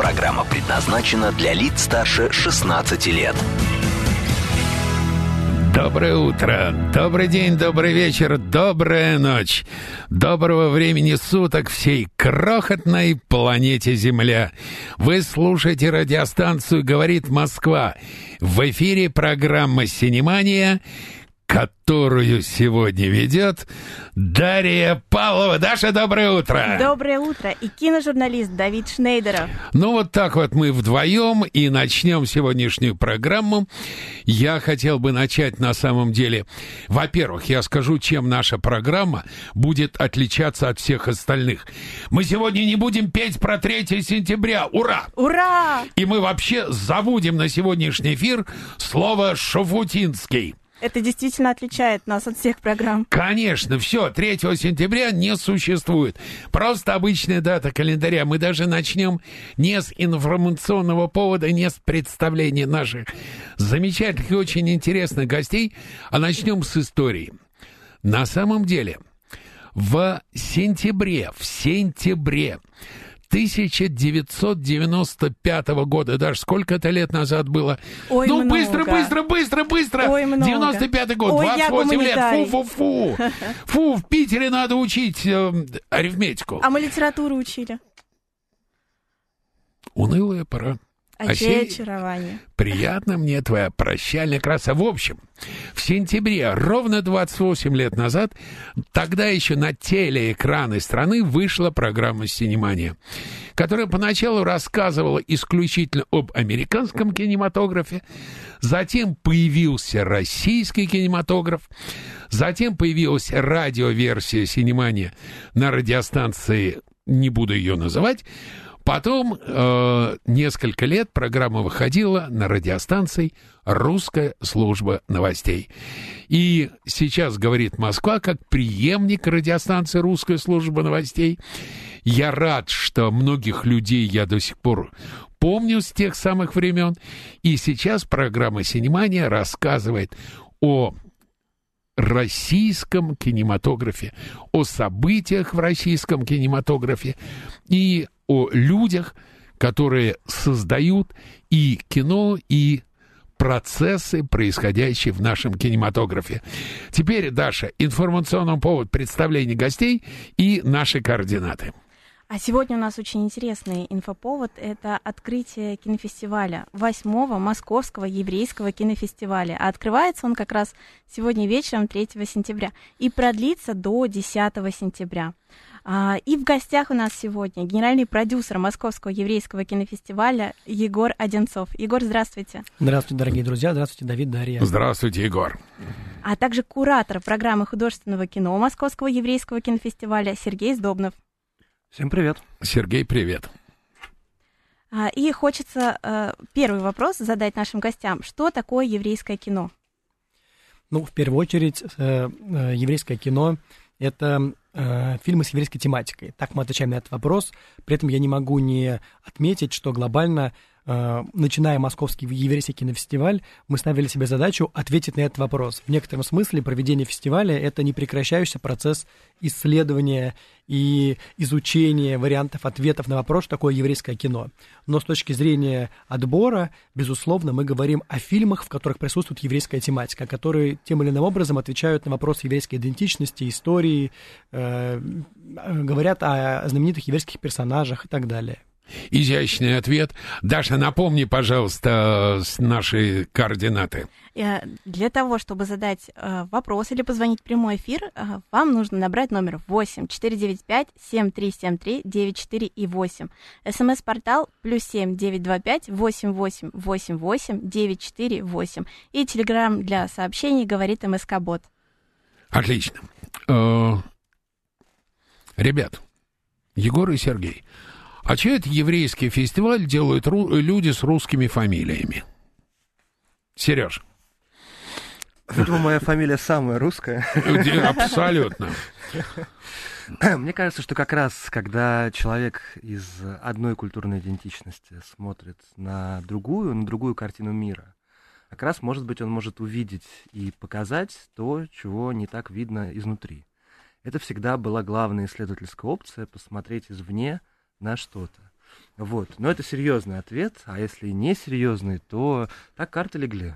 Программа предназначена для лиц старше 16 лет. Доброе утро, добрый день, добрый вечер, добрая ночь. Доброго времени суток всей крохотной планете Земля. Вы слушаете радиостанцию «Говорит Москва». В эфире программа «Синемания», которую сегодня ведет Дарья Павлова. Даша, доброе утро! Доброе утро! И киножурналист Давид Шнейдеров. Ну вот так вот мы вдвоем и начнем сегодняшнюю программу. Я хотел бы начать на самом деле. Во-первых, я скажу, чем наша программа будет отличаться от всех остальных. Мы сегодня не будем петь про 3 сентября. Ура! Ура! И мы вообще забудем на сегодняшний эфир слово «шафутинский». Это действительно отличает нас от всех программ. Конечно, все, 3 сентября не существует. Просто обычная дата календаря. Мы даже начнем не с информационного повода, не с представления наших замечательных и очень интересных гостей, а начнем с истории. На самом деле, в сентябре, в сентябре 1995 года. Даже сколько это лет назад было? Ой, ну, много. быстро, быстро, быстро, быстро. Ой, много. 95 год, Ой, я 28 лет. Фу-фу-фу. Фу, в Питере надо учить э, арифметику. А мы литературу учили. Унылая пора. А Осень- очарование. Приятно мне твоя прощальная краса. В общем, в сентябре, ровно 28 лет назад, тогда еще на телеэкраны страны вышла программа «Синемания», которая поначалу рассказывала исключительно об американском кинематографе, затем появился российский кинематограф, затем появилась радиоверсия «Синемания» на радиостанции, не буду ее называть, Потом э, несколько лет программа выходила на радиостанции «Русская служба новостей». И сейчас говорит Москва как преемник радиостанции «Русская служба новостей». Я рад, что многих людей я до сих пор помню с тех самых времен. И сейчас программа «Синемания» рассказывает о российском кинематографе, о событиях в российском кинематографе и о людях, которые создают и кино, и процессы, происходящие в нашем кинематографе. Теперь, Даша, информационный повод представления гостей и наши координаты. А сегодня у нас очень интересный инфоповод. Это открытие кинофестиваля, восьмого Московского еврейского кинофестиваля. А открывается он как раз сегодня вечером, 3 сентября, и продлится до 10 сентября. А, И в гостях у нас сегодня генеральный продюсер Московского еврейского кинофестиваля Егор Одинцов. Егор, здравствуйте. Здравствуйте, дорогие друзья. Здравствуйте, Давид, Дарья. Здравствуйте, Егор. А также куратор программы художественного кино Московского еврейского кинофестиваля Сергей Сдобнов. Всем привет. Сергей, привет. А, И хочется э, первый вопрос задать нашим гостям. Что такое еврейское кино? Ну, в первую очередь, э, э, еврейское кино — это фильмы с еврейской тематикой. Так мы отвечаем на этот вопрос. При этом я не могу не отметить, что глобально, начиная Московский еврейский кинофестиваль, мы ставили себе задачу ответить на этот вопрос. В некотором смысле проведение фестиваля — это непрекращающийся процесс исследования и изучения вариантов ответов на вопрос, что такое еврейское кино. Но с точки зрения отбора, безусловно, мы говорим о фильмах, в которых присутствует еврейская тематика, которые тем или иным образом отвечают на вопрос еврейской идентичности, истории, э, говорят о знаменитых еврейских персонажах и так далее. Изящный ответ. Даша, напомни, пожалуйста, наши координаты. Э, Для того, чтобы задать э, вопрос или позвонить в прямой эфир, э, вам нужно набрать номер 8 495 7373 94 и 8. СМС-портал плюс 7 925 88 88 94 8. И телеграмм для сообщений говорит МСК Бот. Отлично. Ребят, Егор и Сергей, а что это еврейский фестиваль делают люди с русскими фамилиями? Сереж. Видимо, моя фамилия самая русская. Абсолютно. Мне кажется, что как раз, когда человек из одной культурной идентичности смотрит на другую, на другую картину мира, как раз, может быть, он может увидеть и показать то, чего не так видно изнутри. Это всегда была главная исследовательская опция — посмотреть извне на что-то. Вот. Но это серьезный ответ, а если не серьезный, то так карты легли.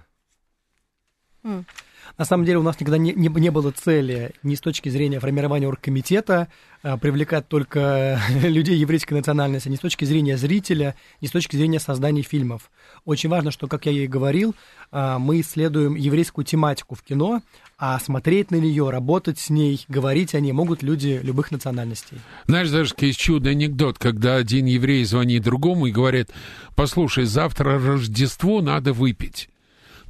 На самом деле у нас никогда не, не, не было цели ни с точки зрения формирования оргкомитета а, привлекать только людей еврейской национальности, ни с точки зрения зрителя, ни с точки зрения создания фильмов. Очень важно, что, как я и говорил, а, мы исследуем еврейскую тематику в кино, а смотреть на нее, работать с ней, говорить о ней могут люди любых национальностей. Знаешь, даже есть чудный анекдот, когда один еврей звонит другому и говорит, послушай, завтра Рождество, надо выпить.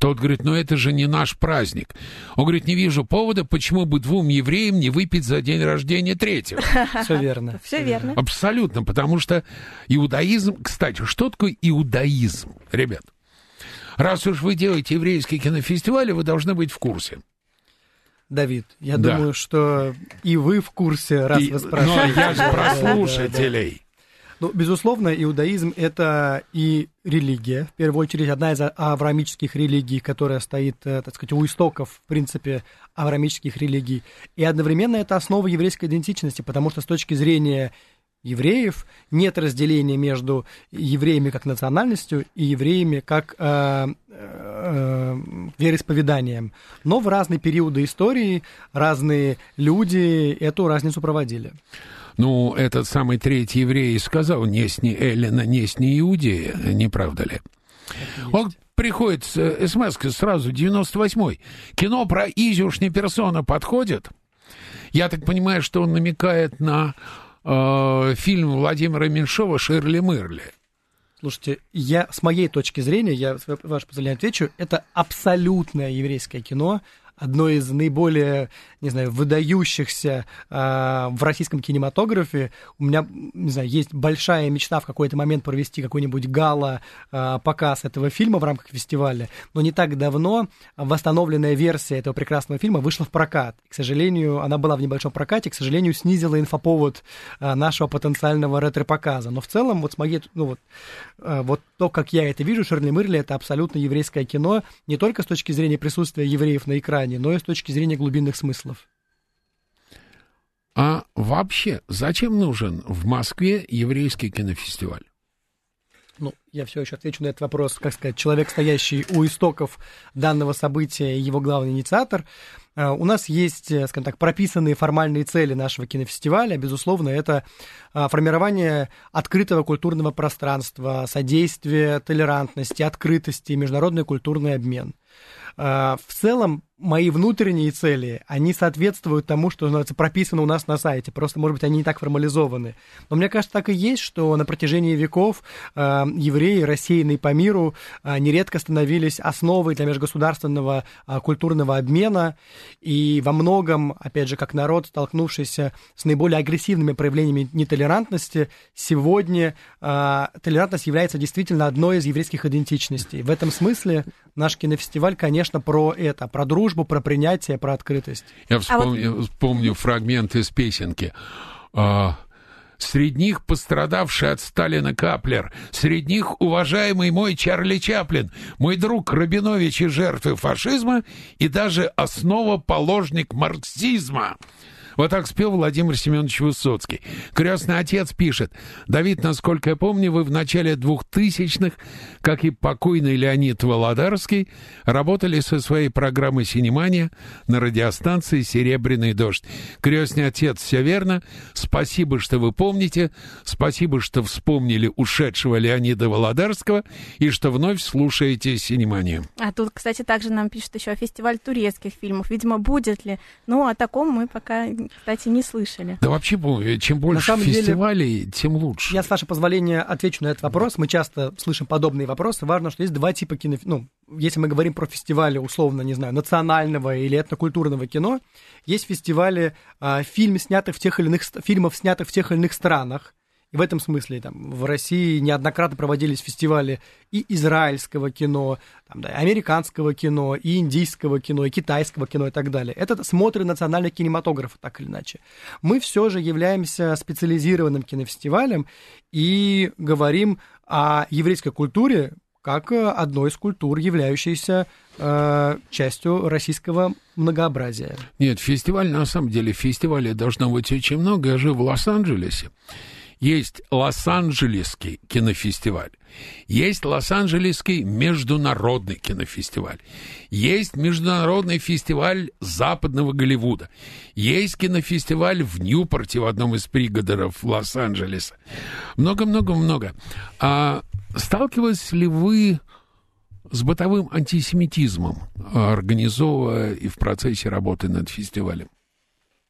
Тот говорит, ну это же не наш праздник. Он говорит, не вижу повода, почему бы двум евреям не выпить за день рождения третьего. Все верно. Все верно. Абсолютно, потому что иудаизм... Кстати, что такое иудаизм, ребят? Раз уж вы делаете еврейский кинофестиваль, вы должны быть в курсе. Давид, я да. думаю, что и вы в курсе, раз и, вы спрашиваете. Но я же про слушателей. Ну, безусловно, иудаизм — это и религия, в первую очередь, одна из авраамических религий, которая стоит, э, так сказать, у истоков, в принципе, авраамических религий. И одновременно это основа еврейской идентичности, потому что с точки зрения евреев нет разделения между евреями как национальностью и евреями как э, э, вероисповеданием. Но в разные периоды истории разные люди эту разницу проводили. Ну, этот самый третий еврей сказал, не сни Эллина, не сни Иудея, не правда ли? Он приходит с смс сразу, 98-й. Кино про Изюшни персона подходит? Я так понимаю, что он намекает на э, фильм Владимира Меньшова «Ширли Мырли». Слушайте, я с моей точки зрения, я, ваше позволение, отвечу, это абсолютное еврейское кино, одно из наиболее, не знаю, выдающихся э, в российском кинематографе. У меня, не знаю, есть большая мечта в какой-то момент провести какой-нибудь гала-показ этого фильма в рамках фестиваля, но не так давно восстановленная версия этого прекрасного фильма вышла в прокат. К сожалению, она была в небольшом прокате, к сожалению, снизила инфоповод э, нашего потенциального ретро-показа. Но в целом, вот с моей, ну вот, э, вот то, как я это вижу, Шерли Мырли это абсолютно еврейское кино, не только с точки зрения присутствия евреев на экране, экране, но и с точки зрения глубинных смыслов. А вообще, зачем нужен в Москве еврейский кинофестиваль? Ну, я все еще отвечу на этот вопрос, как сказать, человек, стоящий у истоков данного события его главный инициатор. А, у нас есть, э, скажем так, прописанные формальные цели нашего кинофестиваля. Безусловно, это а, формирование открытого культурного пространства, содействие толерантности, открытости, международный культурный обмен. А, в целом, мои внутренние цели, они соответствуют тому, что называется, прописано у нас на сайте. Просто, может быть, они не так формализованы. Но мне кажется, так и есть, что на протяжении веков э, евреи, рассеянные по миру, э, нередко становились основой для межгосударственного э, культурного обмена. И во многом, опять же, как народ, столкнувшийся с наиболее агрессивными проявлениями нетолерантности, сегодня э, толерантность является действительно одной из еврейских идентичностей. В этом смысле наш кинофестиваль, конечно, про это, про дружбу, дружбу, про принятие, про открытость. Я вспомню, а вот... вспомню фрагмент из песенки. А, Среди них пострадавший от Сталина Каплер. Среди них уважаемый мой Чарли Чаплин, мой друг Рабинович и жертвы фашизма и даже основоположник марксизма. Вот так спел Владимир Семенович Высоцкий. Крестный отец пишет. Давид, насколько я помню, вы в начале двухтысячных, как и покойный Леонид Володарский, работали со своей программой «Синемания» на радиостанции «Серебряный дождь». Крестный отец, все верно. Спасибо, что вы помните. Спасибо, что вспомнили ушедшего Леонида Володарского и что вновь слушаете «Синеманию». А тут, кстати, также нам пишут еще фестиваль турецких фильмов. Видимо, будет ли. Ну, о таком мы пока кстати, не слышали. Да вообще, чем больше фестивалей, деле, тем лучше. Я, с вашего позволения, отвечу на этот вопрос. Мы часто слышим подобные вопросы. Важно, что есть два типа кино... Ну, если мы говорим про фестивали, условно, не знаю, национального или этнокультурного кино, есть фестивали а, фильм, снятых в тех или иных, фильмов, снятых в тех или иных странах, в этом смысле там, в России неоднократно проводились фестивали и израильского кино, там, да, и американского кино, и индийского кино, и китайского кино и так далее. Это смотры национальных кинематографа, так или иначе. Мы все же являемся специализированным кинофестивалем и говорим о еврейской культуре как одной из культур, являющейся э, частью российского многообразия. Нет, фестиваль, на самом деле, фестивалей должно быть очень много. Я жил в Лос-Анджелесе. Есть Лос-Анджелесский кинофестиваль, есть Лос-Анджелесский международный кинофестиваль, есть международный фестиваль западного Голливуда, есть кинофестиваль в Ньюпорте, в одном из пригородов Лос-Анджелеса. Много-много-много. А сталкивались ли вы с бытовым антисемитизмом, организовывая и в процессе работы над фестивалем?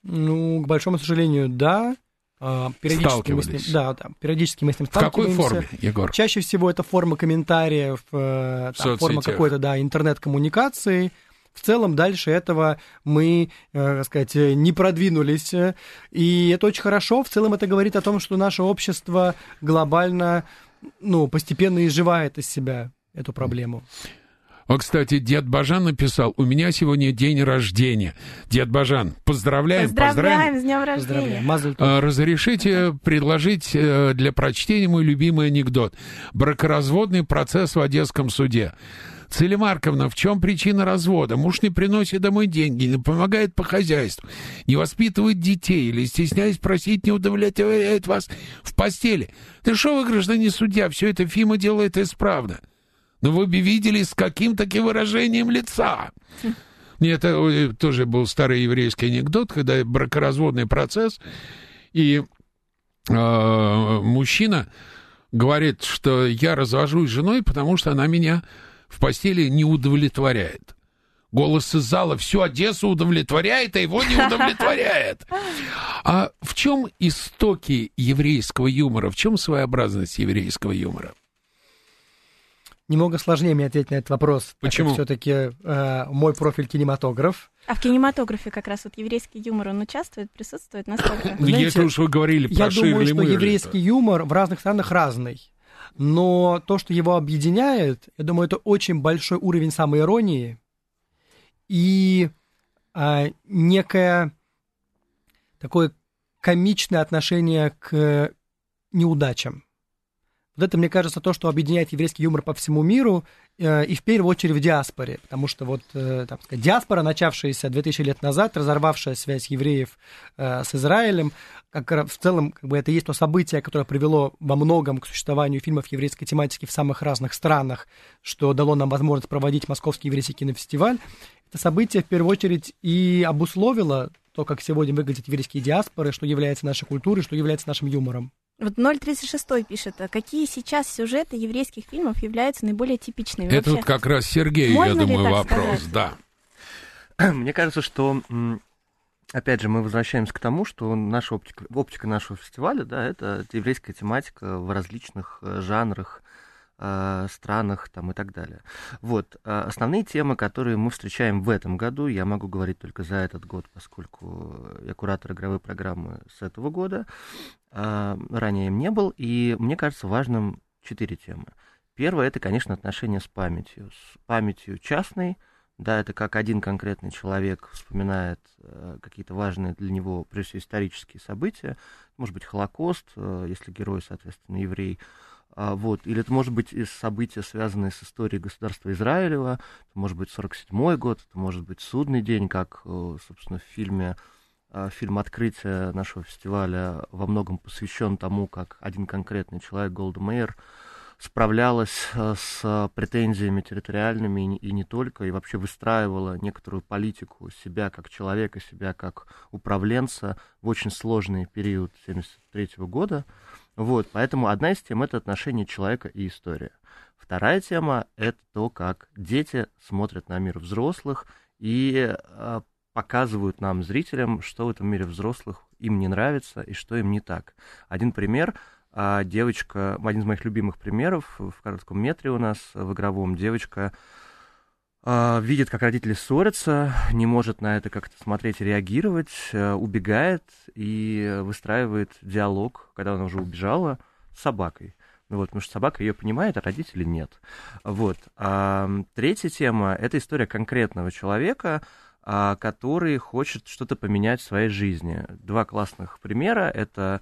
Ну, к большому сожалению, да. А, периодически мы с ним, да, да, периодически мы с ним сталкиваемся. В какой форме, Егор? Чаще всего это форма комментариев, э, там, форма какой-то, да, интернет-коммуникации. В целом дальше этого мы, э, так сказать, не продвинулись. И это очень хорошо. В целом это говорит о том, что наше общество глобально, ну, постепенно изживает из себя эту проблему. А, кстати, дед Бажан написал, у меня сегодня день рождения. Дед Бажан, поздравляем, поздравляем. Поздравляем с днем рождения. А, разрешите предложить э, для прочтения мой любимый анекдот. Бракоразводный процесс в Одесском суде. Целемарковна, в чем причина развода? Муж не приносит домой деньги, не помогает по хозяйству, не воспитывает детей или, стесняясь просить, не удовлетворяет вас в постели. Ты что вы, гражданин судья, все это Фима делает исправно. Но вы бы видели, с каким таким выражением лица. Это э, тоже был старый еврейский анекдот, когда бракоразводный процесс, и э, мужчина говорит, что я развожусь с женой, потому что она меня в постели не удовлетворяет. Голос из зала всю Одессу удовлетворяет, а его не удовлетворяет. А в чем истоки еврейского юмора? В чем своеобразность еврейского юмора? Немного сложнее мне ответить на этот вопрос. Почему? Все-таки э, мой профиль кинематограф. А в кинематографе как раз вот еврейский юмор, он участвует, присутствует насколько? Ну, если уж вы говорили про Я думаю, что еврейский юмор в разных странах разный. Но то, что его объединяет, я думаю, это очень большой уровень самоиронии и а, некое такое комичное отношение к неудачам. Вот это, мне кажется, то, что объединяет еврейский юмор по всему миру, э, и в первую очередь в диаспоре, потому что вот э, там, диаспора, начавшаяся 2000 лет назад, разорвавшая связь евреев э, с Израилем, как в целом как бы это есть то событие, которое привело во многом к существованию фильмов еврейской тематики в самых разных странах, что дало нам возможность проводить Московский еврейский кинофестиваль. Это событие в первую очередь и обусловило то, как сегодня выглядят еврейские диаспоры, что является нашей культурой, что является нашим юмором. Вот 036 пишет, а какие сейчас сюжеты еврейских фильмов являются наиболее типичными? Это Вообще, вот как раз Сергей, я думаю, вопрос, сказать? да. Мне кажется, что опять же, мы возвращаемся к тому, что наша оптика, оптика нашего фестиваля, да, это еврейская тематика в различных э, жанрах, э, странах там, и так далее. Вот. Э, основные темы, которые мы встречаем в этом году, я могу говорить только за этот год, поскольку я куратор игровой программы с этого года, э, ранее им не был, и мне кажется важным четыре темы. Первое, это, конечно, отношение с памятью. С памятью частной, да, это как один конкретный человек вспоминает э, какие-то важные для него, прежде всего, исторические события. Может быть, Холокост, э, если герой, соответственно, еврей, а, вот. Или это может быть события, связанные с историей государства Израилева, это может быть 47-й год, это может быть судный день, как, э, собственно, в фильме а, фильм открытия нашего фестиваля во многом посвящен тому, как один конкретный человек, Голда Мейер, справлялась э, с претензиями территориальными и не только, и вообще выстраивала некоторую политику себя как человека, себя как управленца в очень сложный период 1973 года. Вот, поэтому одна из тем — это отношение человека и история. Вторая тема — это то, как дети смотрят на мир взрослых и э, показывают нам, зрителям, что в этом мире взрослых им не нравится и что им не так. Один пример э, — девочка, один из моих любимых примеров в коротком метре у нас в игровом, девочка а, видит, как родители ссорятся, не может на это как-то смотреть реагировать, э, убегает и выстраивает диалог, когда она уже убежала, с собакой. Ну вот, потому что собака ее понимает, а родители нет. Вот. А, третья тема — это история конкретного человека, а, который хочет что-то поменять в своей жизни. Два классных примера — это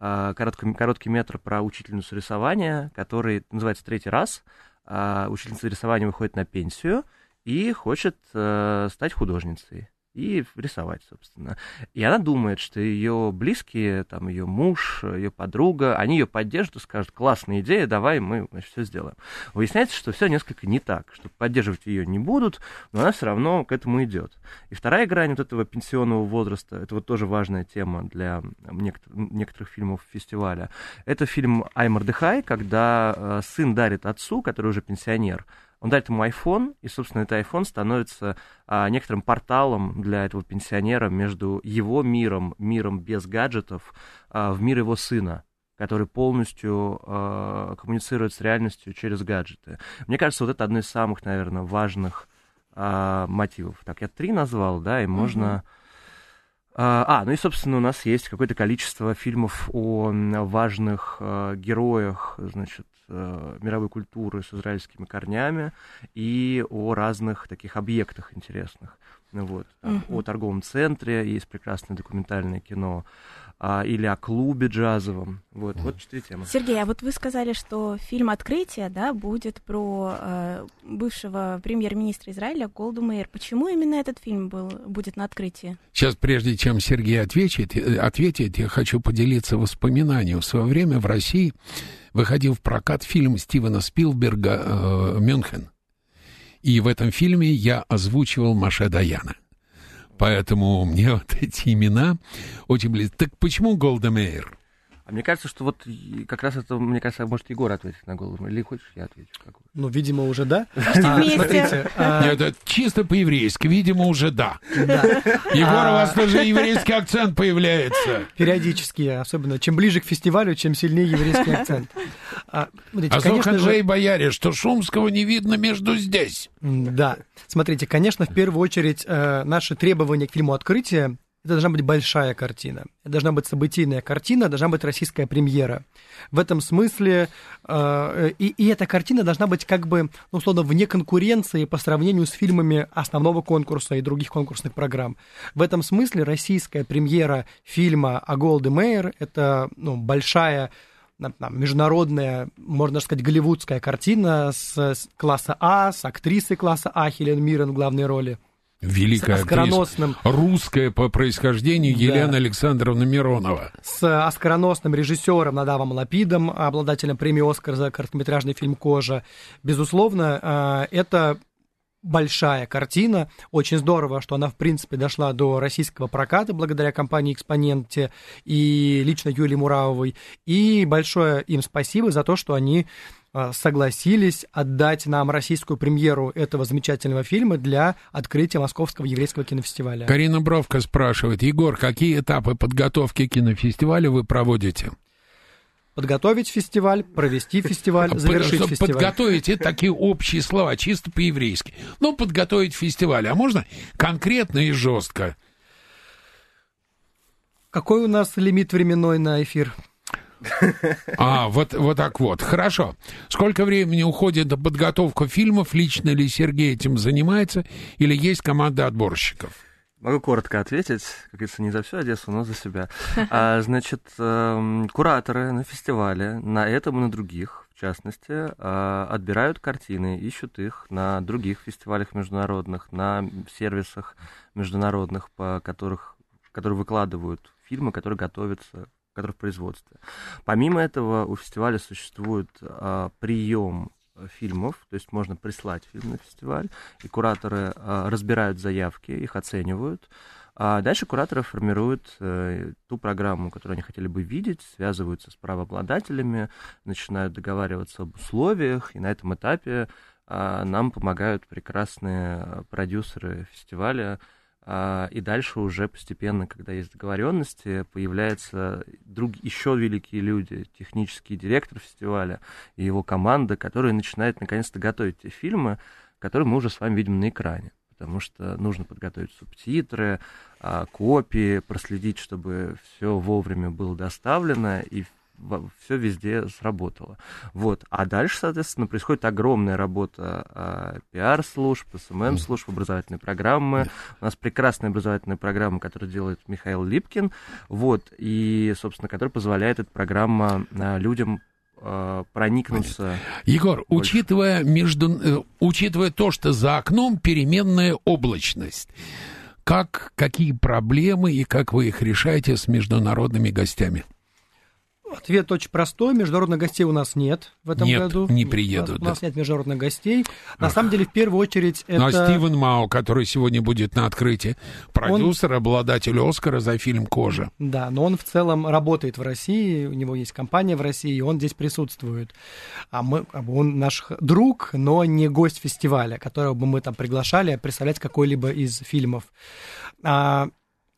а, короткий, короткий метр про учительницу рисования, который называется «Третий раз». А, учительница рисования выходит на пенсию — и хочет э, стать художницей и рисовать, собственно. И она думает, что ее близкие, там, ее муж, ее подруга, они ее поддержат и скажут, классная идея, давай мы значит, все сделаем. Выясняется, что все несколько не так, что поддерживать ее не будут, но она все равно к этому идет. И вторая грань вот этого пенсионного возраста, это вот тоже важная тема для некоторых, некоторых фильмов фестиваля, это фильм «Ай, Мордыхай», когда э, сын дарит отцу, который уже пенсионер, он дает ему iPhone, и, собственно, этот iPhone становится а, некоторым порталом для этого пенсионера между его миром, миром без гаджетов, а, в мир его сына который полностью э, коммуницирует с реальностью через гаджеты. Мне кажется, вот это одно из самых, наверное, важных э, мотивов. Так, я три назвал, да, и можно... Uh-huh. А, ну и, собственно, у нас есть какое-то количество фильмов о важных э, героях, значит, э, мировой культуры с израильскими корнями и о разных таких объектах интересных. Вот, там, uh-huh. О торговом центре есть прекрасное документальное кино, а, или о клубе джазовом. Вот, вот четыре темы. Сергей, а вот вы сказали, что фильм «Открытие» да, будет про э, бывшего премьер-министра Израиля Голду Мейер. Почему именно этот фильм был, будет на открытии? Сейчас, прежде чем Сергей ответит, э, ответит, я хочу поделиться воспоминанием. В свое время в России выходил в прокат фильм Стивена Спилберга э, «Мюнхен». И в этом фильме я озвучивал Маше Даяна. Поэтому мне вот эти имена очень близки. Так почему Голда Мейер? А мне кажется, что вот как раз это, мне кажется, может Егор ответить на голову. Или хочешь, я отвечу? Как ну, видимо, уже да. А, смотрите. А... Нет, это чисто по-еврейски. Видимо, уже да. Егор, у вас тоже еврейский акцент появляется. Периодически, особенно. Чем ближе к фестивалю, чем сильнее еврейский акцент. А, а конечно же... бояре, что Шумского не видно между здесь. Да. Смотрите, конечно, в первую очередь э, наши требования к фильму «Открытие» Это должна быть большая картина. Это должна быть событийная картина, должна быть российская премьера. В этом смысле э, и, и эта картина должна быть как бы, ну, условно, вне конкуренции по сравнению с фильмами основного конкурса и других конкурсных программ. В этом смысле российская премьера фильма о Голде Мейер – это ну, большая международная, можно сказать, голливудская картина с, с класса А, с актрисой класса А Хелен Миррен в главной роли – Великая оскароносным... актриса, русская по происхождению да. Елена Александровна Миронова. С оскароносным режиссером Надавом Лапидом, обладателем премии «Оскар» за короткометражный фильм «Кожа». Безусловно, э, это большая картина. Очень здорово, что она, в принципе, дошла до российского проката благодаря компании «Экспоненте» и лично Юлии Муравовой. И большое им спасибо за то, что они согласились отдать нам российскую премьеру этого замечательного фильма для открытия Московского еврейского кинофестиваля. Карина Бровка спрашивает, Егор, какие этапы подготовки кинофестиваля вы проводите? Подготовить фестиваль, провести фестиваль, завершить Под, фестиваль. Подготовить это такие общие слова, чисто по-еврейски. Ну, подготовить фестиваль, а можно конкретно и жестко? Какой у нас лимит временной на эфир? А, вот, вот так вот. Хорошо. Сколько времени уходит на подготовку фильмов? Лично ли Сергей этим занимается? Или есть команда отборщиков? Могу коротко ответить, как говорится, не за всю Одессу, но за себя. А, значит, э, кураторы на фестивале, на этом и на других, в частности, э, отбирают картины, ищут их на других фестивалях международных, на сервисах международных, по которых, которые выкладывают фильмы, которые готовятся который в производстве. Помимо этого, у фестиваля существует а, прием фильмов, то есть можно прислать фильм на фестиваль, и кураторы а, разбирают заявки, их оценивают. А дальше кураторы формируют э, ту программу, которую они хотели бы видеть, связываются с правообладателями, начинают договариваться об условиях, и на этом этапе э, нам помогают прекрасные продюсеры фестиваля, а, и дальше уже постепенно, когда есть договоренности, появляются друг, еще великие люди, технический директор фестиваля и его команда, которые начинают наконец-то готовить те фильмы, который мы уже с вами видим на экране. Потому что нужно подготовить субтитры, а, копии, проследить, чтобы все вовремя было доставлено и все везде сработало. Вот. А дальше, соответственно, происходит огромная работа а, пиар-служб, СММ-служб, образовательной программы. У нас прекрасная образовательная программа, которую делает Михаил Липкин, вот, и, собственно, которая позволяет эта программа а, людям а, проникнуться. Егор, больше. учитывая, между, э, учитывая то, что за окном переменная облачность, как, какие проблемы и как вы их решаете с международными гостями? Ответ очень простой. Международных гостей у нас нет в этом нет, году. не приедут. У нас, да. у нас нет международных гостей. На Ах. самом деле, в первую очередь, это... Ну, а Стивен Мау, который сегодня будет на открытии, продюсер, он... обладатель Оскара за фильм «Кожа». Да, но он в целом работает в России, у него есть компания в России, и он здесь присутствует. А мы, он наш друг, но не гость фестиваля, которого бы мы там приглашали представлять какой-либо из фильмов. А,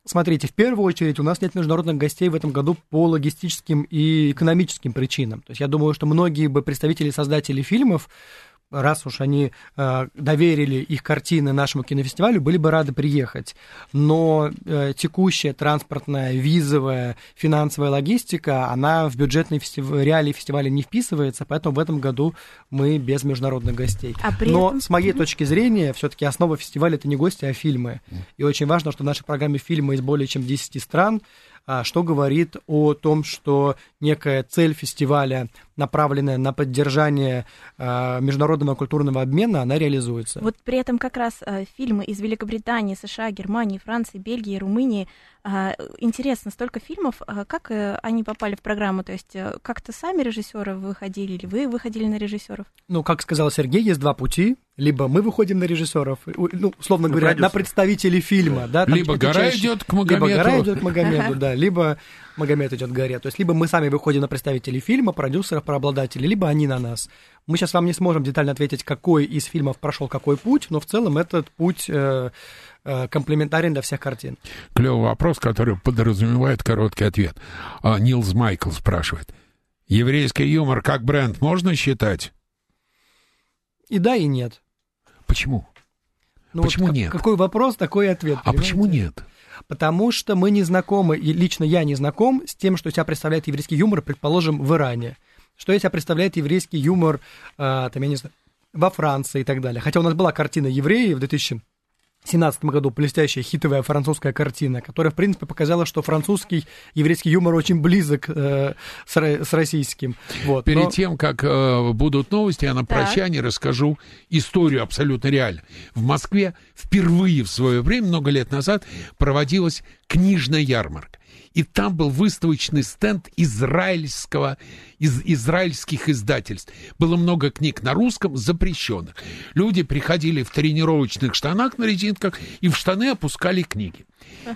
Смотрите, в первую очередь у нас нет международных гостей в этом году по логистическим и экономическим причинам. То есть я думаю, что многие бы представители создателей фильмов раз уж они э, доверили их картины нашему кинофестивалю, были бы рады приехать. Но э, текущая транспортная, визовая, финансовая логистика, она в бюджетные фестив... реалии фестиваля не вписывается, поэтому в этом году мы без международных гостей. А Но этом... с моей точки зрения, все-таки основа фестиваля это не гости, а фильмы. И очень важно, что в нашей программе фильмы из более чем 10 стран. А, что говорит о том, что некая цель фестиваля, направленная на поддержание а, международного культурного обмена, она реализуется. Вот при этом как раз а, фильмы из Великобритании, США, Германии, Франции, Бельгии, Румынии Интересно, столько фильмов, как э, они попали в программу? То есть э, как-то сами режиссеры выходили или вы выходили на режиссеров? Ну, как сказал Сергей, есть два пути. Либо мы выходим на режиссеров, ну, условно говоря, на представителей фильма, да. Там либо гора чаще, идет к Магомету. Либо гора идет к Магомету, да. Либо Магомед идет к горе. То есть либо мы сами выходим на представителей фильма, продюсеров, правообладателей, либо они на нас. Мы сейчас вам не сможем детально ответить, какой из фильмов прошел какой путь, но в целом этот путь э, э, комплементарен для всех картин. Клевый вопрос, который подразумевает короткий ответ. А, Нилс Майкл спрашивает. Еврейский юмор как бренд можно считать? И да, и нет. Почему? Ну, почему вот нет? Какой вопрос, такой ответ. А почему нет? Потому что мы не знакомы, и лично я не знаком с тем, что себя представляет еврейский юмор, предположим, в Иране. Что из себя представляет еврейский юмор, э, там, я не знаю, во Франции и так далее. Хотя у нас была картина «Евреи» в 2000 2017 году блестящая хитовая французская картина, которая, в принципе, показала, что французский еврейский юмор очень близок э, с, с российским. Вот, Перед но... тем, как э, будут новости, я на так. прощание расскажу историю абсолютно реально. В Москве впервые в свое время, много лет назад, проводилась книжная ярмарка и там был выставочный стенд израильского, из израильских издательств. Было много книг на русском запрещенных. Люди приходили в тренировочных штанах на резинках и в штаны опускали книги.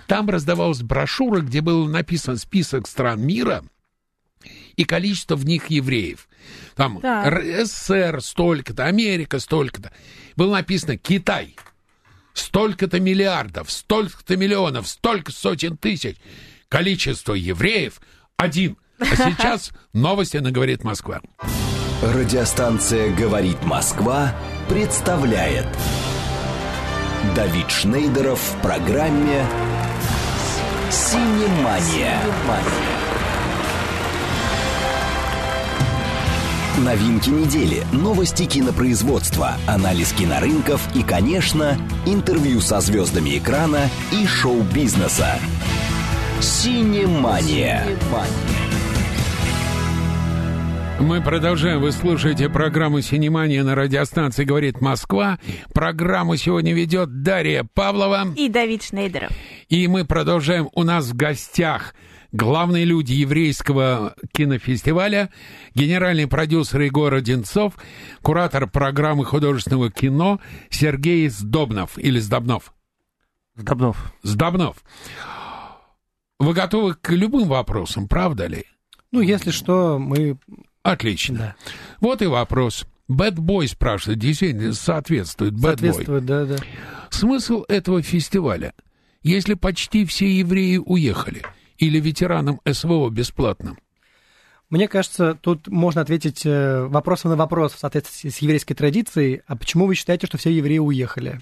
Там раздавалась брошюра, где был написан список стран мира и количество в них евреев. Там да. СССР столько-то, Америка столько-то. Было написано Китай столько-то миллиардов, столько-то миллионов, столько сотен тысяч количество евреев один. А сейчас новости на «Говорит Москва». Радиостанция «Говорит Москва» представляет Давид Шнейдеров в программе «Синемания». Новинки недели, новости кинопроизводства, анализ кинорынков и, конечно, интервью со звездами экрана и шоу-бизнеса – Синемания. Мы продолжаем. Вы слушаете программу «Синемания» на радиостанции «Говорит Москва». Программу сегодня ведет Дарья Павлова. И Давид Шнейдеров. И мы продолжаем. У нас в гостях главные люди еврейского кинофестиваля, генеральный продюсер Егор Одинцов, куратор программы художественного кино Сергей Сдобнов или Сдобнов. Сдобнов. Сдобнов. Вы готовы к любым вопросам, правда ли? Ну, если что, мы... Отлично. Да. Вот и вопрос. Boy спрашивает, действительно соответствует Bad Соответствует, да, да. Смысл этого фестиваля, если почти все евреи уехали, или ветеранам СВО бесплатно? Мне кажется, тут можно ответить э, вопросом на вопрос в соответствии с еврейской традицией. А почему вы считаете, что все евреи уехали?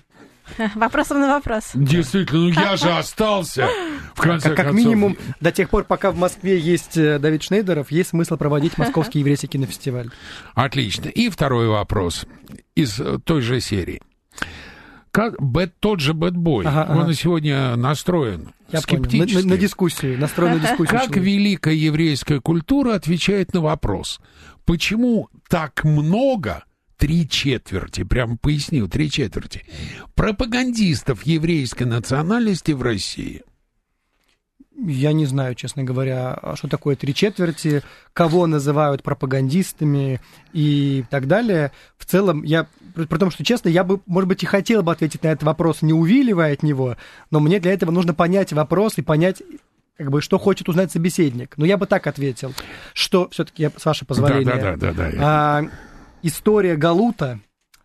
Вопросом на вопрос. Действительно, ну я же остался. В конце как, как концов. минимум, до тех пор, пока в Москве есть э, Давид Шнейдеров, есть смысл проводить Московский еврейский кинофестиваль. Отлично. И второй вопрос из э, той же серии. Как Бэт, тот же Бэтбой, Ага, он ага. сегодня настроен Я понял. скептически. На, на- на дискуссию, настроен на дискуссию. Как человек. великая еврейская культура отвечает на вопрос, почему так много, три четверти, прям пояснил, три четверти, пропагандистов еврейской национальности в России? Я не знаю, честно говоря, что такое три четверти, кого называют пропагандистами и так далее. В целом, я, при том, что честно, я бы, может быть, и хотел бы ответить на этот вопрос, не увиливая от него, но мне для этого нужно понять вопрос и понять, как бы, что хочет узнать собеседник. Но я бы так ответил, что все-таки, я, с вашего позволения, Да, да, да, да, да. а, история Галута,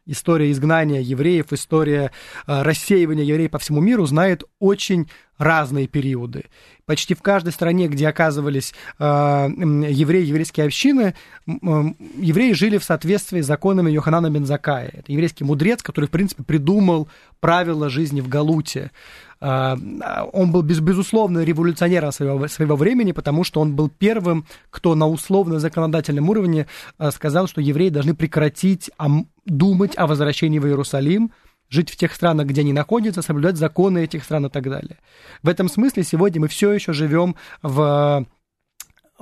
история изгнания евреев, история а, рассеивания евреев по всему миру знает очень разные периоды. Почти в каждой стране, где оказывались м, евреи, еврейские общины, м, евреи жили в соответствии с законами Йоханана Бензакая. Это еврейский мудрец, который, в принципе, придумал правила жизни в Галуте. А, Он был, без- безусловно, революционером своего, своего времени, потому что он был первым, кто на условно-законодательном уровне а, сказал, что евреи должны прекратить ам- думать о возвращении в Иерусалим, жить в тех странах, где они находятся, соблюдать законы этих стран и так далее. В этом смысле сегодня мы все еще живем в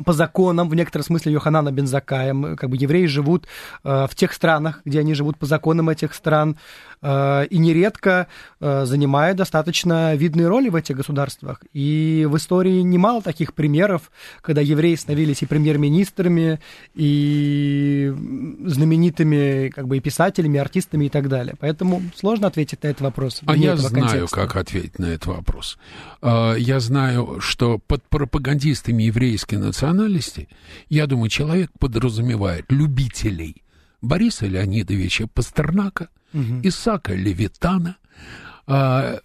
по законам, в некотором смысле Йоханана Бензакая, как бы евреи живут э, в тех странах, где они живут по законам этих стран, и нередко э, занимая достаточно видные роли в этих государствах. И в истории немало таких примеров, когда евреи становились и премьер-министрами, и знаменитыми как бы, и писателями, и артистами и так далее. Поэтому сложно ответить на этот вопрос. А я знаю, контекста. как ответить на этот вопрос. А, Я знаю, что под пропагандистами еврейской национальности, я думаю, человек подразумевает любителей Бориса Леонидовича Пастернака, Мгм. Исака Левитана, а,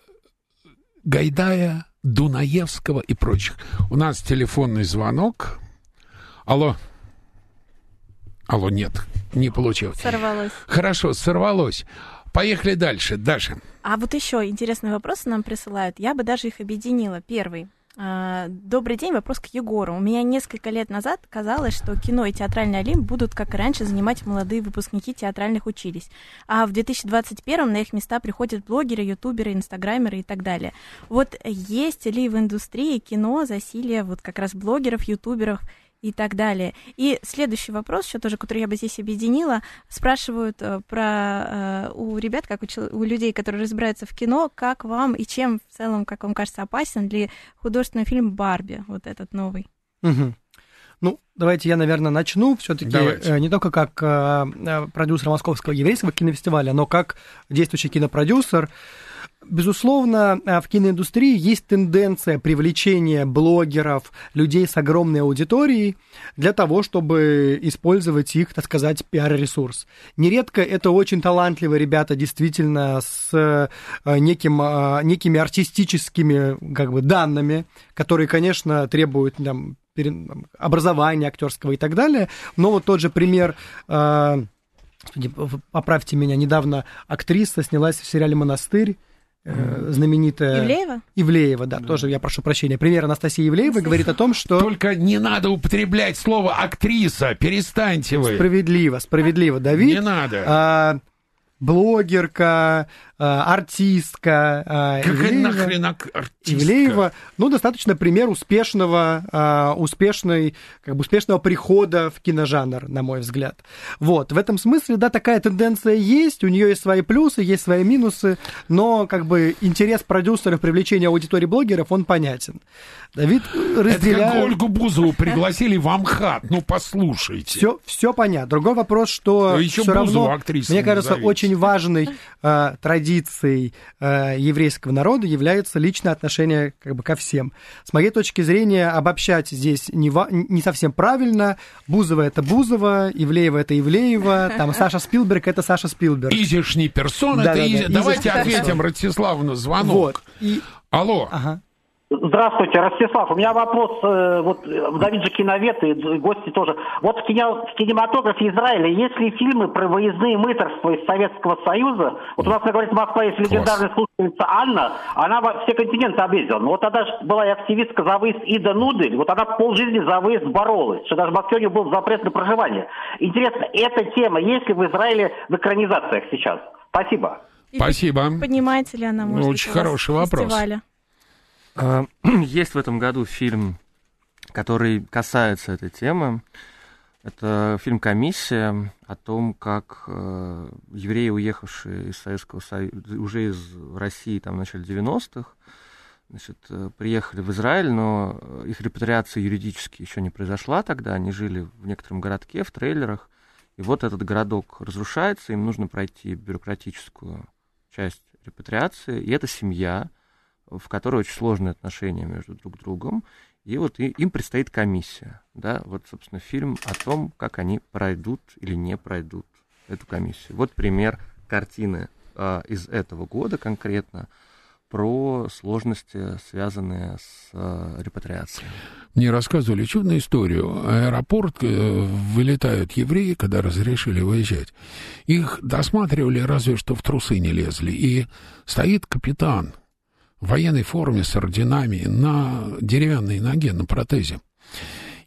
Гайдая, Дунаевского и прочих. У нас телефонный звонок. Алло. Алло, нет, не получилось. Сорвалось. Хорошо, сорвалось. Поехали дальше. Даша. А вот еще интересные вопросы нам присылают. Я бы даже их объединила. Первый. А, Добрый день, вопрос к Егору. У меня несколько лет назад казалось, что кино и театральный олимп будут, как и раньше, занимать молодые выпускники театральных училищ. А в 2021 на их места приходят блогеры, ютуберы, инстаграмеры и так далее. Вот есть ли в индустрии кино засилие вот как раз блогеров, ютуберов и так далее. И следующий вопрос, еще тоже, который я бы здесь объединила, спрашивают э, про э, у ребят, как у, у людей, которые разбираются в кино, как вам и чем в целом, как вам кажется, опасен ли художественный фильм Барби, вот этот новый? Мгм. Ну, давайте я, наверное, начну все-таки Давайте. не только как э, э, продюсер Московского еврейского кинофестиваля, но как действующий кинопродюсер. Безусловно, э, в киноиндустрии есть тенденция привлечения блогеров, людей с огромной аудиторией для того, чтобы использовать их, так сказать, пиар-ресурс. Нередко это очень талантливые ребята, действительно, с э, неким, э, некими артистическими как бы, данными, которые, конечно, требуют там, образования актерского и так далее. Но вот тот же пример господи, поправьте меня, недавно актриса снялась в сериале «Монастырь», э, знаменитая... Ивлеева? Ивлеева, да, тоже я прошу прощения. Пример Анастасии Ивлеевой говорит о том, что... Только не надо употреблять слово актриса. Перестаньте вы. Справедливо, справедливо, Давид. Не надо. а, блогерка, артистка а, Какая Ивлеева. нахрен артистка? Ивлеева, ну, достаточно пример успешного, а, успешной, как бы успешного прихода в киножанр, на мой взгляд. Вот, в этом смысле, да, такая тенденция есть, у нее есть свои плюсы, есть свои минусы, но, как бы, интерес продюсеров, привлечение аудитории блогеров, он понятен. Давид Это как разделяет... Ольгу Бузову пригласили в Амхат. Ну, послушайте. Все, все понятно. Другой вопрос, что Ну, еще все Бузову равно, актрисой мне кажется, назовите. очень важной э, традицией э, еврейского народа является личное отношение как бы ко всем. С моей точки зрения, обобщать здесь не, ва- не совсем правильно. Бузова это Бузова, Ивлеева это Ивлеева, там Саша Спилберг это Саша Спилберг. Изишний персон, Да, это да, да, Изи- Давайте изишний ответим. Ратиславу на звонок. Вот. И, Алло, ага. Здравствуйте, Ростислав. У меня вопрос, э, вот Давид же киновед и гости тоже. Вот в, кино, в кинематографе Израиля есть ли фильмы про выездные мыторства из Советского Союза? Вот у нас, как говорится, в Москве есть легендарная слушательница Анна, она во все континенты объездила. Но вот тогда была и активистка за выезд Ида Нудель, вот она полжизни за выезд боролась, что даже в Актене был запрет на проживание. Интересно, эта тема есть ли в Израиле в экранизациях сейчас? Спасибо. Спасибо. Поднимается ли она, может Очень хороший вопрос. Фестиваля? А, есть в этом году фильм, который касается этой темы. Это фильм «Комиссия» о том, как э, евреи, уехавшие из Советского Союза, уже из России там, в начале 90-х, значит, э, приехали в Израиль, но их репатриация юридически еще не произошла тогда. Они жили в некотором городке, в трейлерах. И вот этот городок разрушается, им нужно пройти бюрократическую часть репатриации. И эта семья в которой очень сложные отношения между друг другом, и вот и, им предстоит комиссия, да, вот, собственно, фильм о том, как они пройдут или не пройдут эту комиссию. Вот пример картины э, из этого года конкретно про сложности, связанные с э, репатриацией. Мне рассказывали чудную историю. Аэропорт э, вылетают евреи, когда разрешили выезжать. Их досматривали, разве что в трусы не лезли. И стоит капитан, в военной форме с орденами на деревянной ноге, на протезе.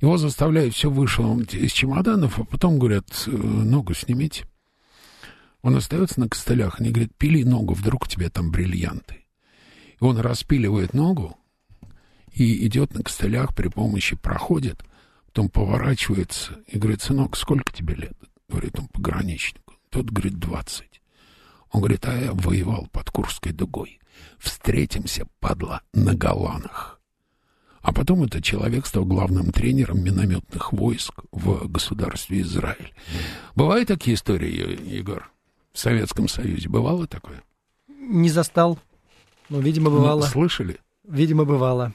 Его заставляют все выше из чемоданов, а потом говорят, «Э, ногу снимите. Он остается на костылях, они говорят, пили ногу, вдруг у тебя там бриллианты. И он распиливает ногу и идет на костылях при помощи, проходит, потом поворачивается и говорит, сынок, сколько тебе лет? Говорит он пограничнику. Тот говорит, двадцать. Он говорит, а я воевал под Курской дугой. Встретимся, падла, на Голанах. А потом этот человек стал главным тренером минометных войск в государстве Израиль. Бывают такие истории, Егор? В Советском Союзе бывало такое? Не застал. Но, видимо, бывало. Ну, слышали? Видимо, бывало.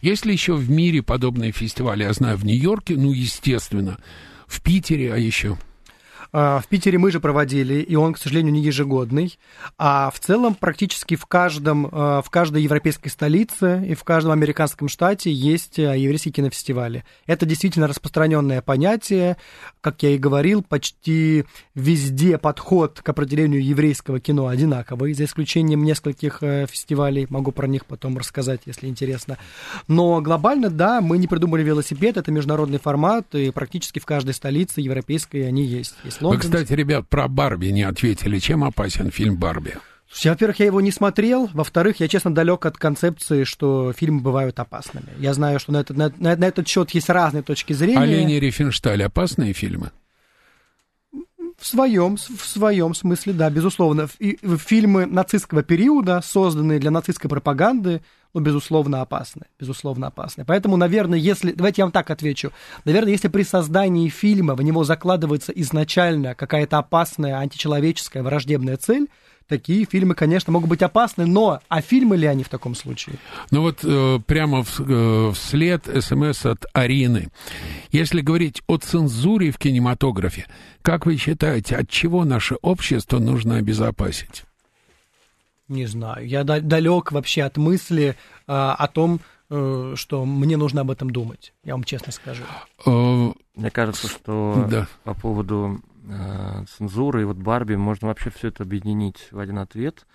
Есть ли еще в мире подобные фестивали? Я знаю, в Нью-Йорке, ну, естественно, в Питере, а еще... А, в Питере мы же проводили, и он, к сожалению, не ежегодный. А в целом практически в, каждом, а, в каждой европейской столице и в каждом американском штате есть а, еврейские кинофестивали. Это действительно распространенное понятие. Как я и говорил, почти везде подход к определению еврейского кино одинаковый, за исключением нескольких э, фестивалей. Могу про них потом рассказать, если интересно. Но глобально, да, мы не придумали велосипед, это международный формат, и практически в каждой столице европейской они есть. Есть Лондон. Вы, кстати, ребят, про Барби не ответили. Чем опасен фильм «Барби»? Во-первых, я его не смотрел. Во-вторых, я, честно, далек от концепции, что фильмы бывают опасными. Я знаю, что на, этот на, на, на этот счет есть разные точки зрения. Олени Рифеншталь опасные фильмы? В своем, в своем смысле, да, безусловно. И фильмы нацистского периода, созданные для нацистской пропаганды, ну, безусловно, опасны. Безусловно, опасны. Поэтому, наверное, если... Давайте я вам так отвечу. Наверное, если при создании фильма в него закладывается изначально какая-то опасная, античеловеческая, враждебная цель, такие фильмы, конечно, могут быть опасны, но а фильмы ли они в таком случае? Ну вот э, прямо в, э, вслед СМС от Арины. Если говорить о цензуре в кинематографе, как вы считаете, от чего наше общество нужно обезопасить? Не знаю. Я далек вообще от мысли э, о том, э, что мне нужно об этом думать. Я вам честно скажу. Э, мне кажется, что да. по поводу э, и вот Барби можно вообще все это объединить в один ответ.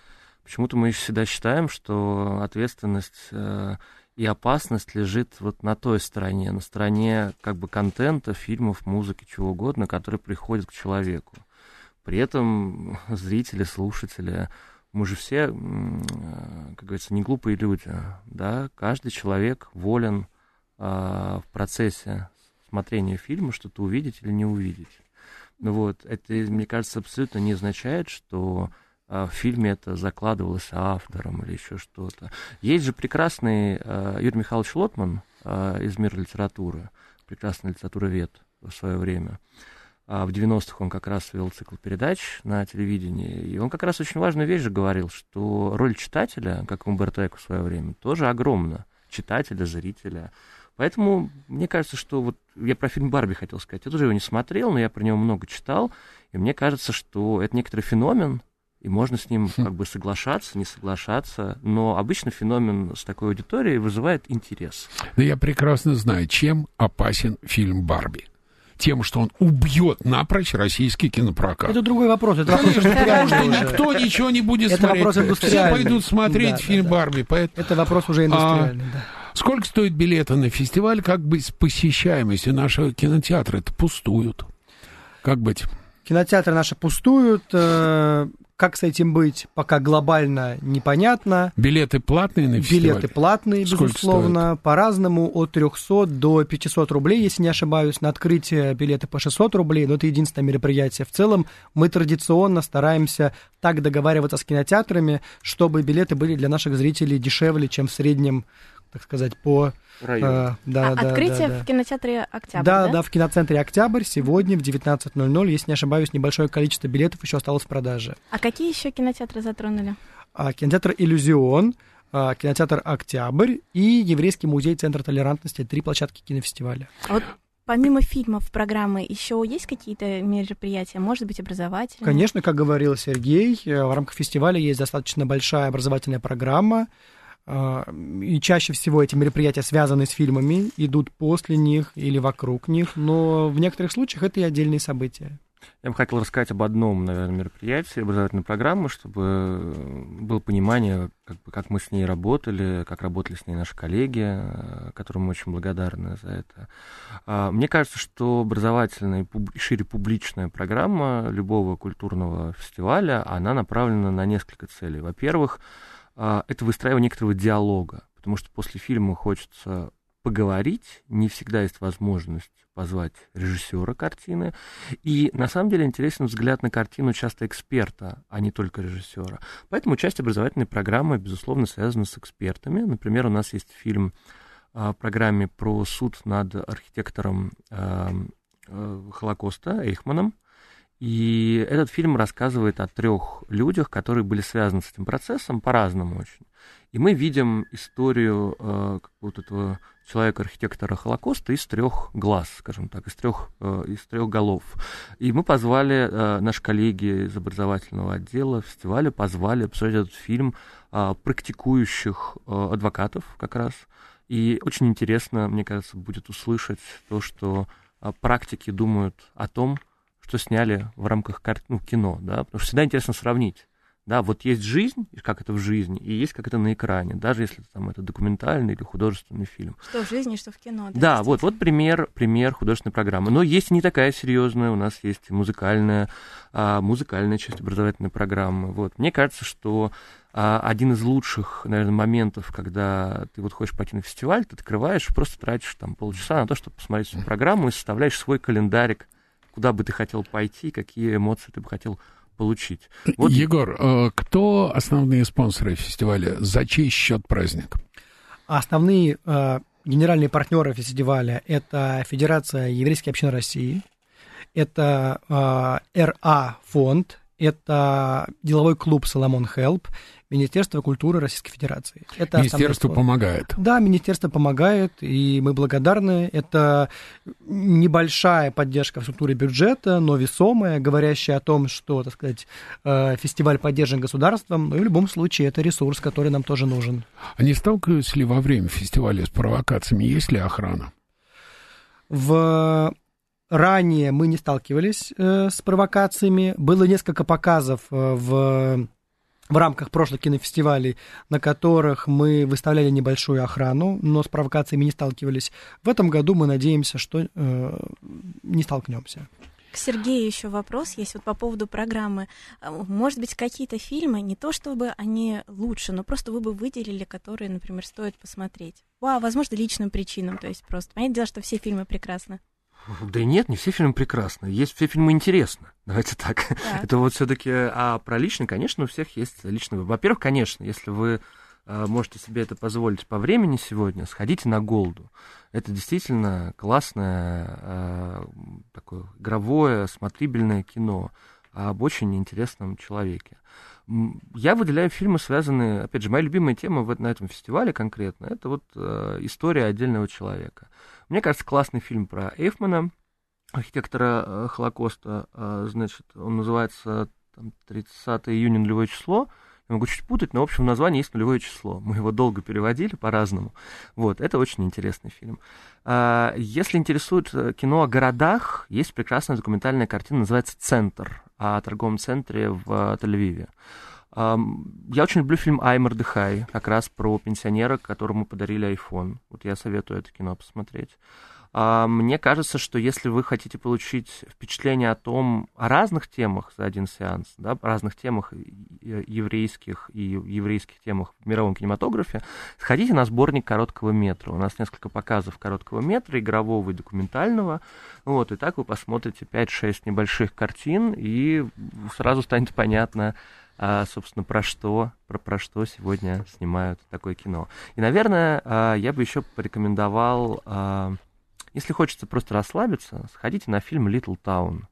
Почему-то мы всегда считаем, что ответственность э, и опасность лежит вот на той стороне, на стороне как бы контента, фильмов, музыки, чего угодно, который приходит к человеку. При этом зрители, слушатели мы же все, как говорится, не глупые люди, да, каждый человек волен а, в процессе смотрения фильма что-то увидеть или не увидеть. Ну вот, это, мне кажется, абсолютно не означает, что а, в фильме это закладывалось автором или еще что-то. Есть же прекрасный а, Юрий Михайлович Лотман а, из мира литературы, прекрасный литературовед в свое время. В 90-х он как раз вел цикл передач на телевидении, и он как раз очень важную вещь же говорил, что роль читателя, как Умберто Эко в свое время, тоже огромна. Читателя, зрителя. Поэтому мне кажется, что вот я про фильм Барби хотел сказать. Я тоже его не смотрел, но я про него много читал. И мне кажется, что это некоторый феномен, И можно с ним как бы соглашаться, не соглашаться, но обычно феномен с такой аудиторией вызывает интерес. Да я прекрасно знаю, чем опасен фильм «Барби» тем, что он убьет напрочь российский кинопрокат. Это другой вопрос. Это вопрос Потому что никто ничего не будет это смотреть. Вопрос Все пойдут смотреть да, фильм да, «Барби». Поэтому... Это вопрос уже индустриальный, а, да. Сколько стоит билеты на фестиваль? Как быть с посещаемостью? Наши кинотеатры это пустуют. Как быть? Кинотеатры наши пустуют. Э, как с этим быть, пока глобально непонятно. Билеты платные на фестиваль? Билеты платные, Сколько безусловно. стоит? По-разному, от 300 до 500 рублей, если не ошибаюсь. На открытие билеты по 600 рублей, но это единственное мероприятие. В целом мы традиционно стараемся так договариваться с кинотеатрами, чтобы билеты были для наших зрителей дешевле, чем в среднем, так сказать, по Район. А, да, а, да, открытие да, да. в кинотеатре «Октябрь», Да, да? да, в киноцентре «Октябрь» сегодня в 19.00, если не ошибаюсь, небольшое количество билетов еще осталось в продаже. А какие еще кинотеатры затронули? А, кинотеатр «Иллюзион», а, кинотеатр «Октябрь» и Еврейский музей Центр толерантности. Три площадки кинофестиваля. А вот помимо фильмов, программы, еще есть какие-то мероприятия, может быть, образовательные? Конечно, как говорил Сергей, э, в рамках фестиваля есть достаточно большая образовательная программа, и чаще всего эти мероприятия связаны с фильмами, идут после них или вокруг них, но в некоторых случаях это и отдельные события. Я бы хотел рассказать об одном, наверное, мероприятии образовательной программы, чтобы было понимание, как, бы, как мы с ней работали, как работали с ней наши коллеги, э, которым мы очень благодарны за это. А, мне кажется, что образовательная и шире публичная программа любого культурного фестиваля, она направлена на несколько целей. Во-первых, а, это выстраивание некоторого диалога, потому что после фильма хочется поговорить, не всегда есть возможность позвать режиссера картины. И на самом деле интересен взгляд на картину часто эксперта, а не только режиссера. Поэтому часть образовательной программы, безусловно, связана с экспертами. Например, у нас есть фильм а, в программе про суд над архитектором а, Холокоста Эйхманом. И этот фильм рассказывает о трех людях, которые были связаны с этим процессом по-разному очень. И мы видим историю э, вот этого человека-архитектора Холокоста из трех глаз, скажем так, из трех, э, из трех голов. И мы позвали, э, наши коллеги из образовательного отдела фестиваля позвали обсудить этот фильм э, практикующих э, адвокатов как раз. И очень интересно, мне кажется, будет услышать то, что э, практики думают о том, что сняли в рамках кар... ну, кино, да, потому что всегда интересно сравнить. Да, вот есть жизнь, как это в жизни, и есть как это на экране, даже если там это документальный или художественный фильм. Что в жизни, что в кино. Да, да вот, вот пример, пример художественной программы. Но есть и не такая серьезная, у нас есть музыкальная, а, музыкальная часть образовательной программы. Вот. Мне кажется, что а, один из лучших, наверное, моментов, когда ты вот хочешь пойти на фестиваль, ты открываешь, просто тратишь там полчаса на то, чтобы посмотреть эту программу и составляешь свой календарик, куда бы ты хотел пойти, какие эмоции ты бы хотел получить. Вот... Егор, э, кто основные спонсоры фестиваля? За чей счет праздник? Основные э, генеральные партнеры фестиваля это Федерация еврейской общины России, это э, РА фонд, это деловой клуб Соломон Хелп, Министерство культуры Российской Федерации. Это Министерство помогает. Да, Министерство помогает, и мы благодарны. Это небольшая поддержка в структуре бюджета, но весомая, говорящая о том, что, так сказать, э, фестиваль поддержан государством, но и в любом случае это ресурс, который нам тоже нужен. А не сталкиваются ли во время фестиваля с провокациями? Есть ли охрана? В Ранее мы не сталкивались э, с провокациями. Было несколько показов э, в, в рамках прошлых кинофестивалей, на которых мы выставляли небольшую охрану, но с провокациями не сталкивались. В этом году мы надеемся, что э, не столкнемся. К Сергею еще вопрос есть вот по поводу программы. Может быть, какие-то фильмы, не то чтобы они лучше, но просто вы бы выделили, которые, например, стоит посмотреть. По, возможно, личным причинам. То есть просто, понятное дело, что все фильмы прекрасны. Да и нет, не все фильмы прекрасны. Есть все фильмы интересны. Давайте так. так. Это вот все-таки. А про личный, конечно, у всех есть личный выбор. Во-первых, конечно, если вы а, можете себе это позволить по времени сегодня, сходите на Голду. Это действительно классное, а, такое игровое, смотрибельное кино об очень интересном человеке. Я выделяю фильмы, связанные, опять же, моя любимая тема на этом фестивале конкретно, это вот э, история отдельного человека. Мне кажется, классный фильм про Эйфмана, архитектора э, Холокоста, э, значит, он называется там, 30 июня нулевое число, я могу чуть путать, но, в общем, название есть нулевое число. Мы его долго переводили по-разному. Вот, это очень интересный фильм. А, если интересует э, кино о городах, есть прекрасная документальная картина, называется «Центр», о торговом центре в э, Тель-Авиве. Я очень люблю фильм «Ай, Мордыхай», как раз про пенсионера, которому подарили iPhone. Вот я советую это кино посмотреть. А, мне кажется, что если вы хотите получить впечатление о том, о разных темах за один сеанс, да, о разных темах еврейских и еврейских темах в мировом кинематографе, сходите на сборник короткого метра. У нас несколько показов короткого метра, игрового и документального. Вот, и так вы посмотрите 5-6 небольших картин, и сразу станет понятно, а, собственно, про что, про, про что сегодня снимают такое кино. И, наверное, а, я бы еще порекомендовал а, если хочется просто расслабиться, сходите на фильм «Little Town».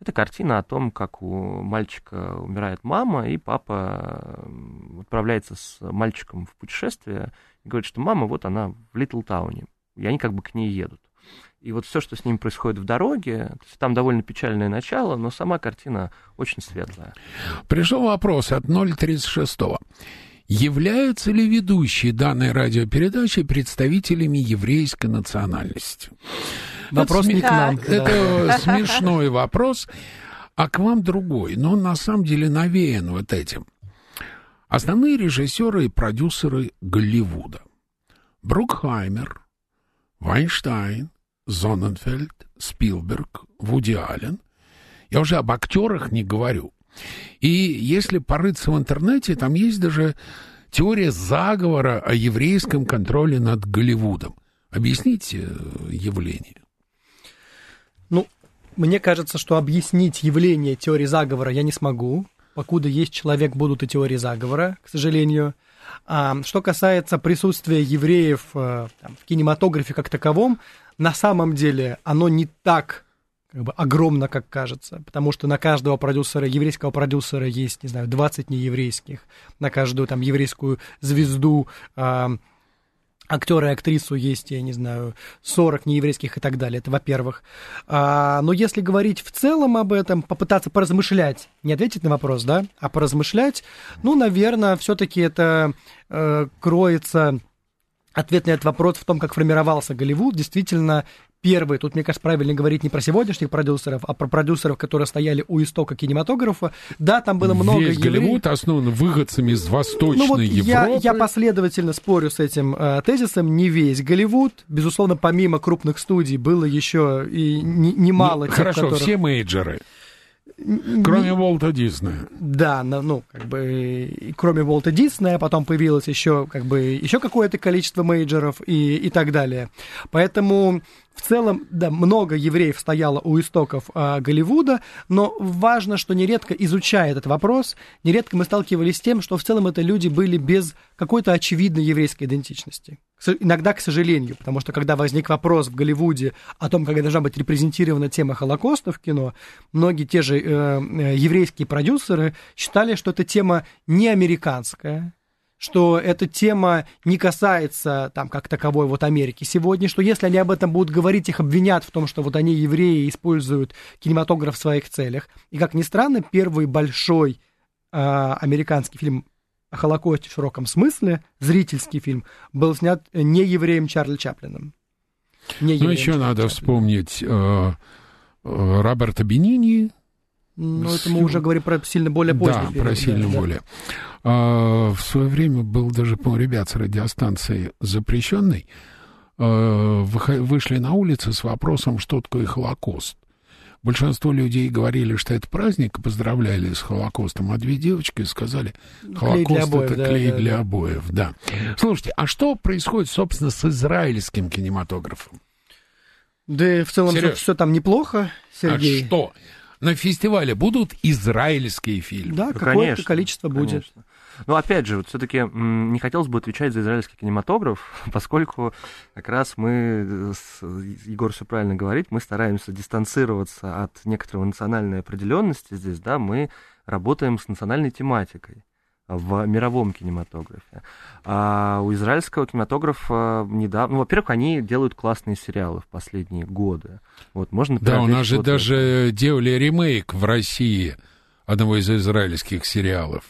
Это картина о том, как у мальчика умирает мама, и папа отправляется с мальчиком в путешествие и говорит, что мама, вот она в Литл Тауне. И они как бы к ней едут. И вот все, что с ним происходит в дороге, то есть там довольно печальное начало, но сама картина очень светлая. Пришел вопрос от 036. Являются ли ведущие данной радиопередачи представителями еврейской национальности? Вопрос это не к нам. Это да. смешной вопрос, а к вам другой. Но он на самом деле навеян вот этим. Основные режиссеры и продюсеры Голливуда. Брукхаймер, Вайнштайн, Зоненфельд, Спилберг, Вуди Аллен. Я уже об актерах не говорю. И если порыться в интернете, там есть даже теория заговора о еврейском контроле над Голливудом. Объясните э, явление. Ну, мне кажется, что объяснить явление теории заговора я не смогу. Покуда есть человек, будут и теории заговора, к сожалению. А, что касается присутствия евреев э, там, в кинематографе как таковом, на самом деле оно не так как бы огромно, как кажется, потому что на каждого продюсера, еврейского продюсера есть, не знаю, 20 нееврейских, на каждую там еврейскую звезду, э, актера и актрису есть, я не знаю, 40 нееврейских и так далее, это во-первых. А, но если говорить в целом об этом, попытаться поразмышлять, не ответить на вопрос, да, а поразмышлять, ну, наверное, все-таки это э, кроется ответ на этот вопрос в том, как формировался Голливуд. Действительно, первые, тут, мне кажется, правильно говорить не про сегодняшних продюсеров, а про продюсеров, которые стояли у истока кинематографа. Да, там было много Весь. Голливуд основан выходцами из Восточной ну, вот Европы. Я, я последовательно спорю с этим э, тезисом. Не весь Голливуд. Безусловно, помимо крупных студий было еще и немало не, тех, Хорошо, которых... все мейджеры. Кроме Волта Диснея. Да, ну, как бы, кроме Волта Диснея, потом появилось еще, как бы, еще какое-то количество мейджеров и, и так далее. Поэтому в целом, да, много евреев стояло у истоков э, Голливуда, но важно, что нередко изучая этот вопрос, нередко мы сталкивались с тем, что в целом это люди были без какой-то очевидной еврейской идентичности. Иногда, к сожалению, потому что когда возник вопрос в Голливуде о том, как должна быть репрезентирована тема Холокоста в кино, многие те же э, э еврейские продюсеры считали, что эта тема не американская, что эта тема не касается там как таковой вот Америки сегодня, что если они об этом будут говорить, их обвинят в том, что вот они евреи используют кинематограф в своих целях. И как ни странно, первый большой э, американский фильм о Холокосте в широком смысле, зрительский фильм, был снят не евреем Чарли Чаплином. Не ну, еще Чарли надо Чаплин. вспомнить э, э, Роберта Бенини. Ну, это мы уже говорим про сильно более поздний Да, период. про сильно да, более. Да. А, в свое время был даже, по ребят с радиостанции запрещенной, а, вышли на улицы с вопросом, что такое Холокост. Большинство людей говорили, что это праздник, поздравляли с Холокостом, а две девочки сказали, Холокост клей это да, клей да, для да. обоев, да. Слушайте, а что происходит, собственно, с израильским кинематографом? Да в целом все, все там неплохо, Сергей. А что? На фестивале будут израильские фильмы? Да, какое-то количество будет. Конечно. Но опять же, вот все-таки не хотелось бы отвечать за израильский кинематограф, поскольку как раз мы, с, Егор все правильно говорит, мы стараемся дистанцироваться от некоторой национальной определенности здесь, да, мы работаем с национальной тематикой в мировом кинематографе. А у израильского кинематографа недавно... Ну, во-первых, они делают классные сериалы в последние годы. Вот, можно да, у нас же даже делали ремейк в России одного из израильских сериалов.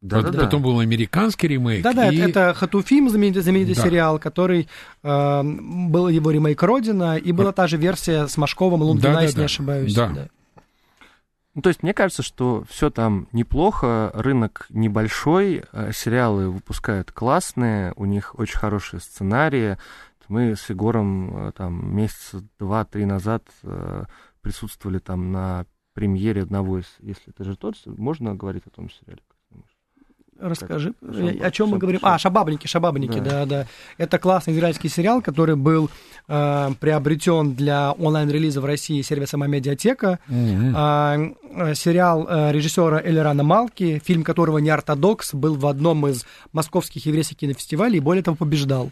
Да, Вот да, да. Потом был американский ремейк. Да-да, и- это Хатуфим, знаменитый, знаменитый Да. сериал, который э, был его ремейк Родина, и была та же версия с Машковым и Лунгина, Да-да-да. если не ошибаюсь. Да. Ну, то есть мне кажется, что все там неплохо, рынок небольшой, э, сериалы выпускают классные, у них очень хорошие сценарии. Мы с Егором э, там месяца два-три назад э, присутствовали там на премьере одного из, если это же тот, можно говорить о том сериале? Расскажи, Шаб- э, о чем мы говорим? шаб- А, Шабабники, Шабабники, Да. да, да. Это классный израильский сериал, который был э, приобретен для онлайн-релиза в России сервисом Амедиатека. Мгм. А, э, сериал э, режиссера Элерана Малки, фильм которого не ортодокс, был в одном из московских еврейских кинофестивалей и более того побеждал.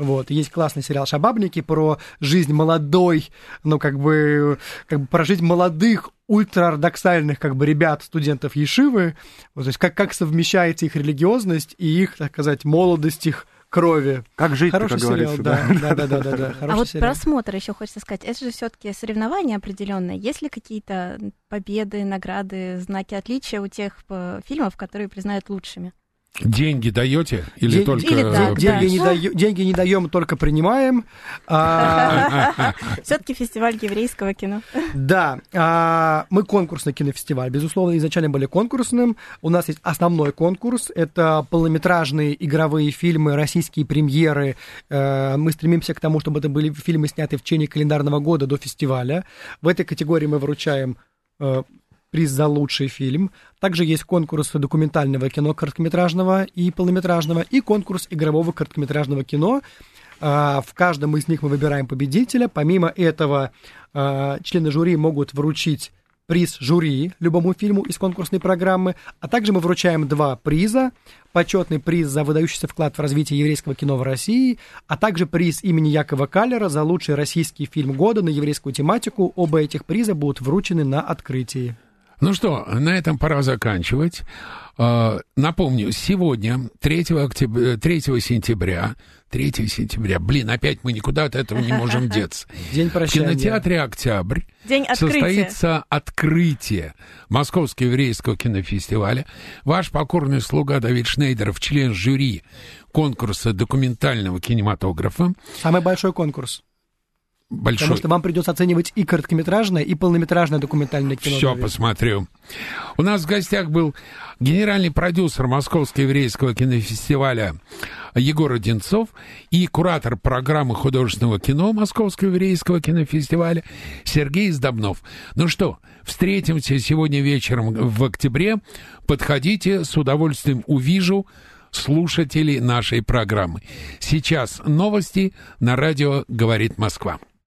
Вот. Есть классный сериал «Шабабники» про жизнь молодой, ну, как бы, как бы про жизнь молодых, ультраортодоксальных, как бы, ребят, студентов Ешивы. Вот, то есть как, как совмещается их религиозность и их, так сказать, молодость, их крови. Как жить, Хороший как сериал, говорится, да. Да, да, да, да, да. А вот сериал. просмотр еще хочется сказать. Это же все-таки соревнования определенные. Есть ли какие-то победы, награды, знаки отличия у тех э, фильмов, которые признают лучшими? Деньги даете или Ден- только Или так, да. Деньги, не даё- деньги не даем, только принимаем. А, Все-таки фестиваль еврейского кино. Да, а, мы конкурсный кинофестиваль. Безусловно, изначально были конкурсным. У нас есть основной конкурс. Это полнометражные игровые фильмы, российские премьеры. Э, Мы стремимся к тому, чтобы это были фильмы, снятые в течение календарного года до фестиваля. В этой категории мы вручаем э, приз за лучший фильм. Также есть конкурс документального кино короткометражного и полнометражного, и конкурс игрового короткометражного кино. А, В каждом из них мы выбираем победителя. Помимо этого, а, члены жюри могут вручить приз жюри любому фильму из конкурсной программы, а также мы вручаем два приза. Почетный приз за выдающийся вклад в развитие еврейского кино в России, а также приз имени Якова Каллера за лучший российский фильм года на еврейскую тематику. Оба этих приза будут вручены на открытии. Ну что, на этом пора заканчивать. А, Напомню, сегодня, 3, октября, 3 сентября, 3 сентября, блин, опять мы никуда от этого не можем деться. День В прощания. кинотеатре «Октябрь» День открытия. состоится открытие Московского еврейского кинофестиваля. Ваш покорный слуга Давид Шнейдеров, член жюри конкурса документального кинематографа. Самый большой конкурс. Большой. Потому что вам придется оценивать и короткометражное, и полнометражное документальное кино. Все посмотрю. У нас в гостях был генеральный продюсер Московского еврейского кинофестиваля Егор Одинцов и куратор программы художественного кино Московского еврейского кинофестиваля Сергей Сдобнов. Ну что, встретимся сегодня вечером в октябре. Подходите, с удовольствием увижу слушателей нашей программы. Сейчас новости на радио «Говорит Москва».